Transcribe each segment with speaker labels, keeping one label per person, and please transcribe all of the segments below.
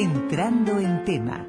Speaker 1: Entrando en tema.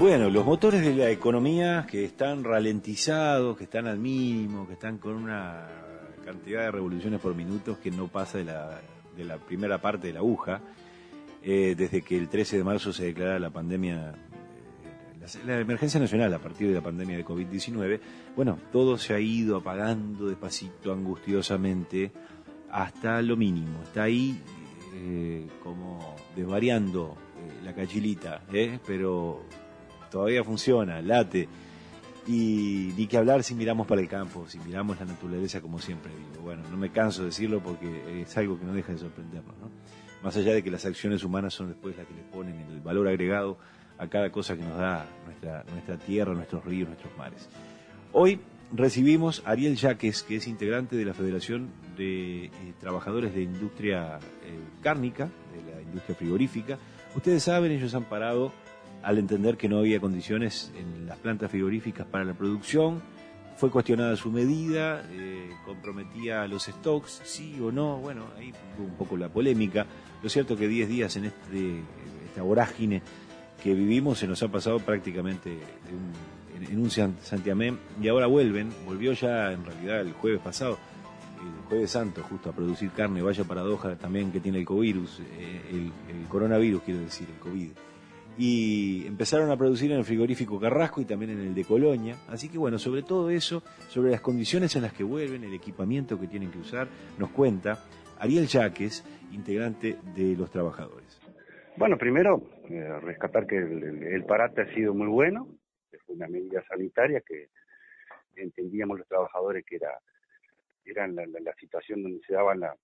Speaker 2: Bueno, los motores de la economía que están ralentizados, que están al mínimo, que están con una cantidad de revoluciones por minuto que no pasa de la, de la primera parte de la aguja, eh, desde que el 13 de marzo se declara la pandemia, eh, la, la, emergencia nacional a partir de la pandemia de COVID-19, bueno, todo se ha ido apagando despacito, angustiosamente, hasta lo mínimo. Está ahí eh, como desvariando eh, la cachilita, ¿eh? pero todavía funciona, late. Y ni que hablar si miramos para el campo, si miramos la naturaleza como siempre digo. Bueno, no me canso de decirlo porque es algo que no deja de sorprendernos, ¿no? Más allá de que las acciones humanas son después las que le ponen el valor agregado a cada cosa que nos da nuestra, nuestra tierra, nuestros ríos, nuestros mares. Hoy recibimos a Ariel Yaques, que es integrante de la Federación de eh, Trabajadores de Industria eh, Cárnica, de la industria frigorífica. Ustedes saben, ellos han parado al entender que no había condiciones en las plantas frigoríficas para la producción. Fue cuestionada su medida, eh, comprometía los stocks, sí o no. Bueno, ahí fue un poco la polémica. Lo cierto que 10 días en este, esta vorágine que vivimos se nos ha pasado prácticamente de un, en, un santiamén y ahora vuelven. Volvió ya en realidad el jueves pasado el jueves santo justo a producir carne, vaya paradoja también que tiene el COVID, eh, el, coronavirus quiero decir, el COVID. Y empezaron a producir en el frigorífico Carrasco y también en el de Colonia. Así que bueno, sobre todo eso, sobre las condiciones en las que vuelven, el equipamiento que tienen que usar, nos cuenta Ariel Yaques, integrante de los trabajadores.
Speaker 3: Bueno, primero, eh, rescatar que el, parate ha sido muy bueno, una medida sanitaria que entendíamos los trabajadores que era era la, la, la, situación donde se daban la,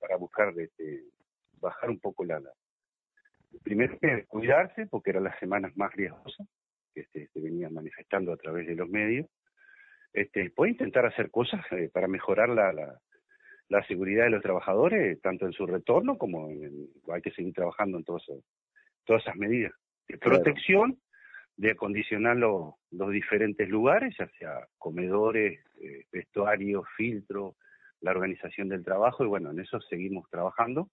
Speaker 3: para buscar este, bajar un poco la, la primero cuidarse porque eran las semanas más riesgosas que este, se venían manifestando a través de los medios. Este puede intentar hacer cosas eh, para mejorar la, la, la seguridad de los trabajadores tanto en su retorno como en, en hay que seguir trabajando en todas todas esas medidas de protección de acondicionar los, los diferentes lugares, ya sea comedores, eh, vestuarios, filtros, la organización del trabajo, y bueno, en eso seguimos trabajando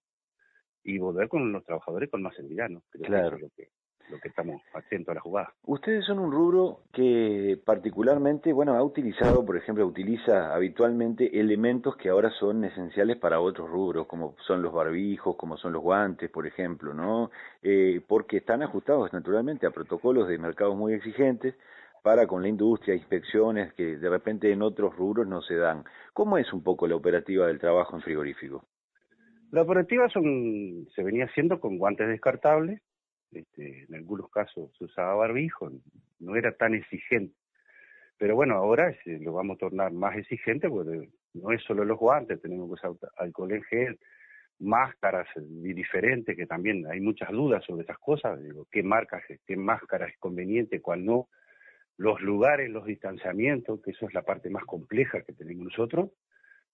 Speaker 3: y volver con los trabajadores con más seguridad, ¿no?
Speaker 2: Creo claro.
Speaker 3: Que es lo que, lo que estamos haciendo a la jugada.
Speaker 2: Ustedes son un rubro que particularmente, bueno, ha utilizado, por ejemplo, utiliza habitualmente elementos que ahora son esenciales para otros rubros, como son los barbijos, como son los guantes, por ejemplo, ¿no? Eh, porque están ajustados naturalmente a protocolos de mercados muy exigentes para con la industria, inspecciones que de repente en otros rubros no se dan. ¿Cómo es un poco la operativa del trabajo en frigorífico?
Speaker 3: La operativa son, se venía haciendo con guantes descartables, este, en algunos casos se usaba barbijo, no era tan exigente. Pero bueno, ahora se lo vamos a tornar más exigente porque no es solo los guantes, tenemos que usar alcohol en gel, máscaras diferentes, que también hay muchas dudas sobre esas cosas, digo, qué marcas, qué máscara es conveniente, cuál no, los lugares, los distanciamientos, que eso es la parte más compleja que tenemos nosotros,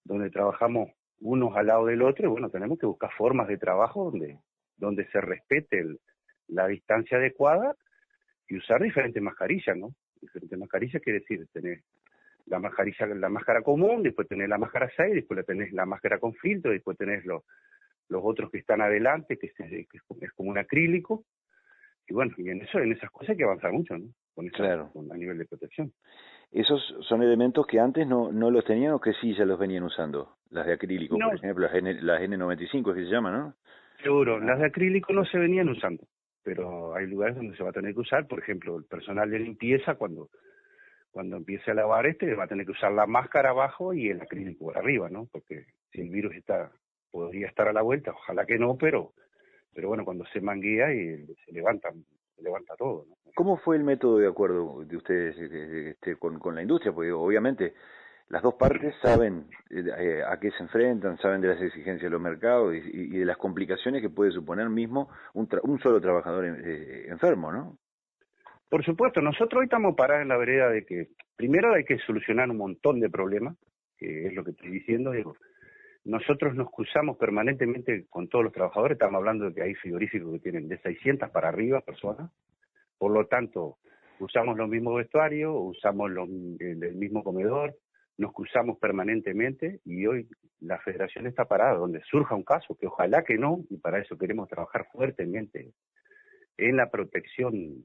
Speaker 3: donde trabajamos unos al lado del otro, y bueno, tenemos que buscar formas de trabajo donde, donde se respete el, la distancia adecuada y usar diferentes mascarillas, ¿no? Diferentes mascarillas quiere decir tener la mascarilla, la máscara común, después tener la máscara 6, después tenés la máscara con filtro, después tenés los, los otros que están adelante, que es, que es como un acrílico, y bueno, y en eso, en esas cosas hay que avanzar mucho, ¿no? Con eso,
Speaker 2: claro.
Speaker 3: con, a nivel de protección.
Speaker 2: ¿Esos son elementos que antes no, no los tenían o que sí ya los venían usando? Las de acrílico, no. por ejemplo, las, N, las N95 que se llaman, ¿no?
Speaker 3: Seguro, las de acrílico no se venían usando pero hay lugares donde se va a tener que usar, por ejemplo, el personal de limpieza cuando cuando empiece a lavar este va a tener que usar la máscara abajo y el acrílico por arriba, ¿no? Porque si el virus está podría estar a la vuelta, ojalá que no, pero pero bueno, cuando se manguea y se levanta se levanta todo, ¿no?
Speaker 2: ¿Cómo fue el método de acuerdo de ustedes este, con, con la industria? Porque obviamente las dos partes saben eh, a qué se enfrentan, saben de las exigencias de los mercados y, de las complicaciones que puede suponer mismo un, solo trabajador eh, enfermo, ¿no?
Speaker 3: Por supuesto, nosotros hoy estamos parados en la vereda de que primero hay que solucionar un montón de problemas, que es lo que estoy diciendo, digo, nosotros nos cruzamos permanentemente con todos los trabajadores, estamos hablando de que hay frigoríficos que tienen de 600 para arriba personas, por lo tanto, usamos los mismos vestuarios, usamos los, el mismo comedor, nos cruzamos permanentemente y hoy la federación está parada donde surja un caso, que ojalá que no, y para eso queremos trabajar fuertemente en la protección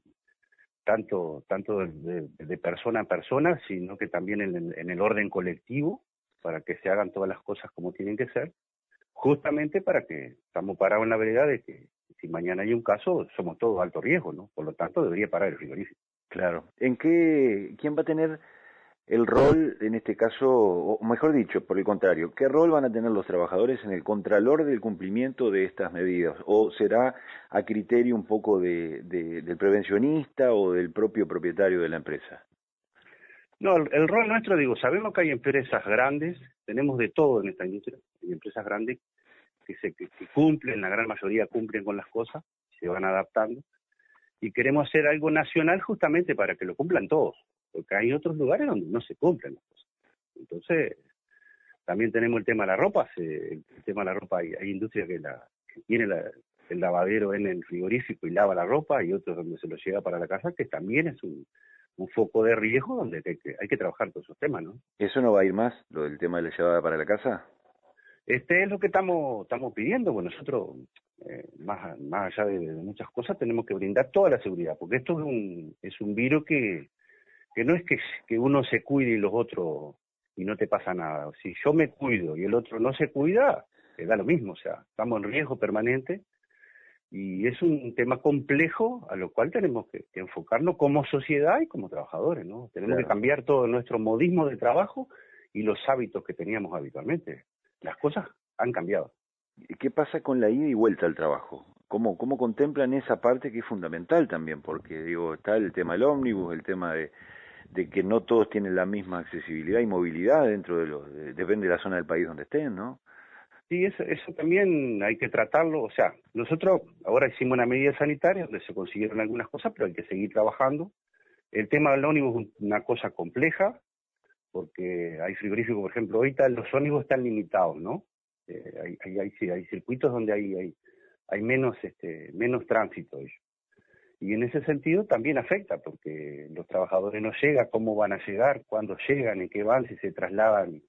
Speaker 3: tanto, tanto de, persona a persona, sino que también en, en, el orden colectivo, para que se hagan todas las cosas como tienen que ser, justamente para que estamos parados en la vereda de que si mañana hay un caso, somos todos alto riesgo, ¿no? Por lo tanto, debería parar el frigorífico.
Speaker 2: Claro. ¿En qué, quién va a tener el rol, en este caso, o mejor dicho, por el contrario, qué rol van a tener los trabajadores en el contralor del cumplimiento de estas medidas? ¿O será a criterio un poco de, del prevencionista o del propio propietario de la empresa?
Speaker 3: No, el, rol nuestro, digo, sabemos que hay empresas grandes, tenemos de todo en esta industria, hay empresas grandes que, se, que, cumplen, la gran mayoría cumplen con las cosas, se van adaptando, y queremos hacer algo nacional justamente para que lo cumplan todos porque hay otros lugares donde no se cumplen las cosas. Entonces, también tenemos el tema de la ropa, el tema de la ropa, hay, hay industria que, la, tiene el lavadero en el frigorífico y lava la ropa, y otros donde se lo lleva para la casa, que también es un, un foco de riesgo donde hay que, hay que trabajar todos esos temas, ¿no?
Speaker 2: ¿Eso no va a ir más, lo del tema de la llevada para la casa?
Speaker 3: Este es lo que estamos, estamos pidiendo, pues nosotros, eh, más, más allá de, muchas cosas, tenemos que brindar toda la seguridad, porque esto es un, es un virus que, que no es que, que uno se cuide y los otros y no te pasa nada. Si yo me cuido y el otro no se cuida, te da lo mismo, o sea, estamos en riesgo permanente y es un tema complejo a lo cual tenemos que, enfocarnos como sociedad y como trabajadores, ¿no? Tenemos que cambiar todo nuestro modismo de trabajo y los hábitos que teníamos habitualmente. Las cosas han cambiado.
Speaker 2: ¿Y qué pasa con la ida y vuelta al trabajo? ¿Cómo, ¿Cómo contemplan esa parte que es fundamental también? Porque, digo, está el tema del ómnibus, el tema de, de que no todos tienen la misma accesibilidad y movilidad dentro de los, depende de la zona del país donde estén, ¿no?
Speaker 3: Sí, eso, eso también hay que tratarlo, o sea, nosotros ahora hicimos una medida sanitaria donde se consiguieron algunas cosas, pero hay que seguir trabajando. El tema del ónibus es una cosa compleja, porque hay frigoríficos, por ejemplo, ahorita los ónibus están limitados, ¿no? Eh, hay, hay, hay, hay, circuitos donde hay, hay, hay menos, este, menos tránsito ellos. Y en ese sentido también afecta, porque los trabajadores no llegan, cómo van a llegar, cuándo llegan, en qué van, si se trasladan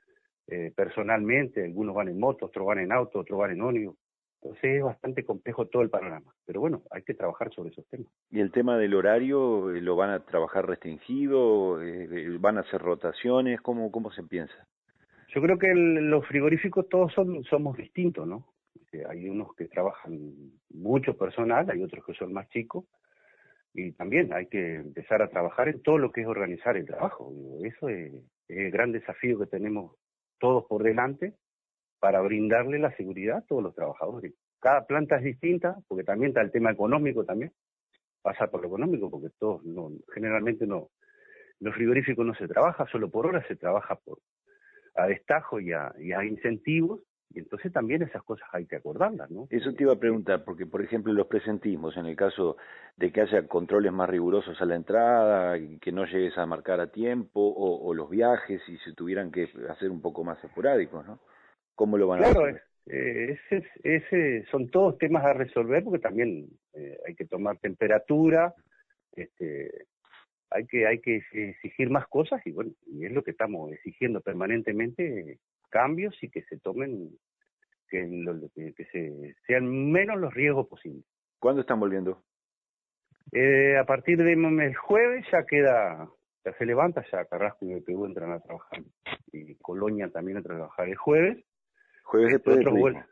Speaker 3: eh, personalmente, algunos van en moto, otros van en auto, otros van en ónibus. Entonces es bastante complejo todo el panorama. Pero bueno, hay que trabajar sobre esos temas.
Speaker 2: ¿Y el tema del horario, eh, lo van a trabajar restringido? Eh, ¿Van a hacer rotaciones? ¿Cómo, cómo se piensa?
Speaker 3: Yo creo que los frigoríficos todos son, somos distintos, ¿no? Hay unos que trabajan mucho personal, hay otros que son más chicos, y también hay que empezar a trabajar en todo lo que es organizar el trabajo. Eso es, el gran desafío que tenemos todos por delante para brindarle la seguridad a todos los trabajadores. Cada planta es distinta, porque también está el tema económico también, pasa por lo económico, porque todos no, generalmente no, los frigoríficos no se trabaja solo por horas, se trabaja por a destajo y a incentivos, y entonces también esas cosas hay que acordarlas, ¿no?
Speaker 2: Eso te iba a preguntar, porque por ejemplo los presentismos, en el caso de que haya controles más rigurosos a la entrada, que no llegues a marcar a tiempo, o, los viajes, y se tuvieran que hacer un poco más esporádicos, ¿no? ¿Cómo lo van a
Speaker 3: hacer? Eh, ese, ese son todos temas a resolver, porque también eh, hay que tomar temperatura, este, hay que hay que exigir más cosas y bueno y es lo que estamos exigiendo permanentemente cambios y que se tomen, que, que, se, sean menos los riesgos posibles.
Speaker 2: ¿Cuándo están volviendo?
Speaker 3: Eh, a partir del jueves ya queda, ya se levanta, ya Carrasco y BPU entran a trabajar y Colonia también entra a trabajar el jueves.
Speaker 2: ¿Jueves después del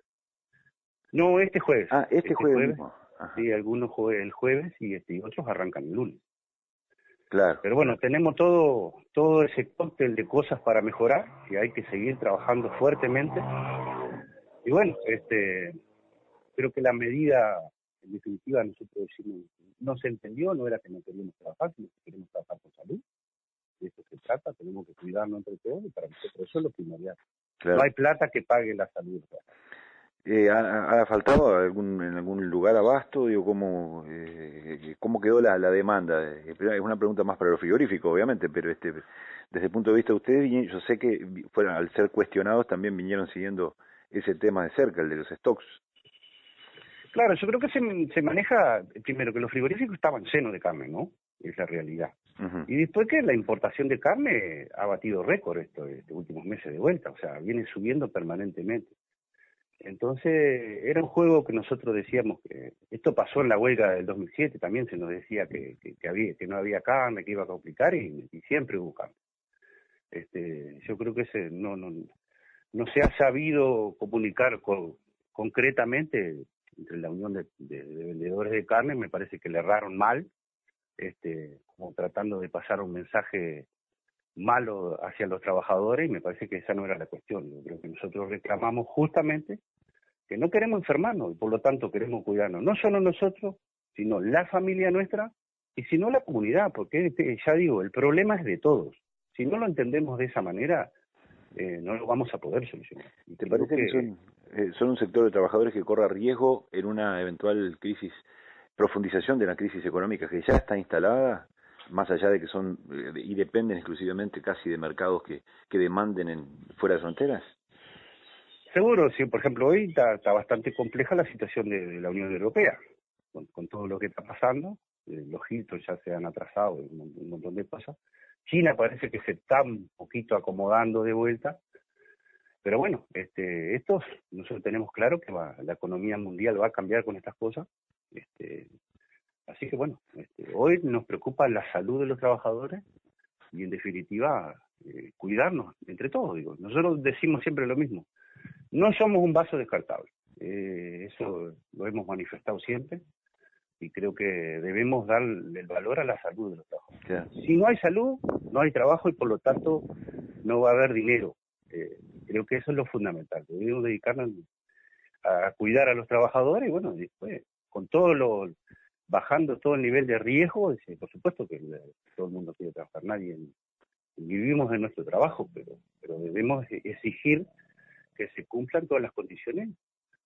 Speaker 3: No, este jueves.
Speaker 2: Ah, este, este jueves.
Speaker 3: Sí, algunos jueves, el jueves y, este, y otros arrancan el lunes.
Speaker 2: Claro.
Speaker 3: Pero bueno, tenemos todo, todo ese cóctel de cosas para mejorar y hay que seguir trabajando fuertemente. Y bueno, este, creo que la medida, en definitiva, nosotros decimos, no se entendió, no era que no queríamos trabajar, sino que queremos trabajar por salud. De eso se trata, tenemos que cuidarnos entre todos y para nosotros eso es lo primordial. No hay plata que pague la salud.
Speaker 2: Eh, ¿ha, faltado algún, en algún lugar abasto? Digo, ¿cómo, eh, ¿Cómo quedó la, la demanda? Es una pregunta más para los frigoríficos, obviamente, pero este, desde el punto de vista de ustedes, yo sé que fueron, al ser cuestionados también vinieron siguiendo ese tema de cerca, el de los stocks.
Speaker 3: Claro, yo creo que se, se maneja, primero, que los frigoríficos estaban llenos de carne, ¿no? Es la realidad. Y después que la importación de carne ha batido récord estos, estos últimos meses de vuelta, o sea, viene subiendo permanentemente. Entonces, era un juego que nosotros decíamos que esto pasó en la huelga del 2007, también se nos decía que, que, había, que no había carne, que iba a complicar y, siempre hubo carne. Este, yo creo que ese no, no, no se ha sabido comunicar concretamente entre la unión de, vendedores de carne, me parece que le erraron mal, este, como tratando de pasar un mensaje malo hacia los trabajadores y me parece que esa no era la cuestión. Yo creo que nosotros reclamamos justamente que no queremos enfermarnos y por lo tanto queremos cuidarnos, no solo nosotros, sino la familia nuestra y si no la comunidad, porque este, ya digo, el problema es de todos. Si no lo entendemos de esa manera, eh, no lo vamos a poder solucionar.
Speaker 2: ¿Y te parece que, son, eh, son un sector de trabajadores que corre riesgo en una eventual crisis, profundización de la crisis económica que ya está instalada, más allá de que son eh, y dependen exclusivamente casi de mercados que, que demanden en, fuera de fronteras?
Speaker 3: Seguro, sí, por ejemplo, hoy está, bastante compleja la situación de, la Unión Europea, con, todo lo que está pasando, los hitos ya se han atrasado, un, un montón de cosas, China parece que se está un poquito acomodando de vuelta, pero bueno, este, estos nosotros tenemos claro que la economía mundial va a cambiar con estas cosas, este, así que bueno, este, hoy nos preocupa la salud de los trabajadores y en definitiva eh, cuidarnos entre todos. Digo, nosotros decimos siempre lo mismo, no somos un vaso descartable, eh, eso lo hemos manifestado siempre y creo que debemos dar el valor a la salud de los trabajadores. Si no hay salud, no hay trabajo y por lo tanto no va a haber dinero. Eh, creo que eso es lo fundamental. Debemos dedicarnos a cuidar a los trabajadores y bueno, después con todo lo bajando todo el nivel de riesgo, por supuesto que todo el mundo quiere trabajar, nadie vivimos de nuestro trabajo, pero pero debemos exigir que se cumplan todas las condiciones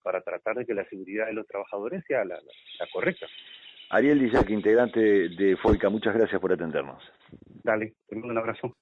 Speaker 3: para tratar de que la seguridad de los trabajadores sea la, correcta.
Speaker 2: Ariel Dillac, integrante de FOICA, muchas gracias por atendernos.
Speaker 3: Dale, te mando un abrazo.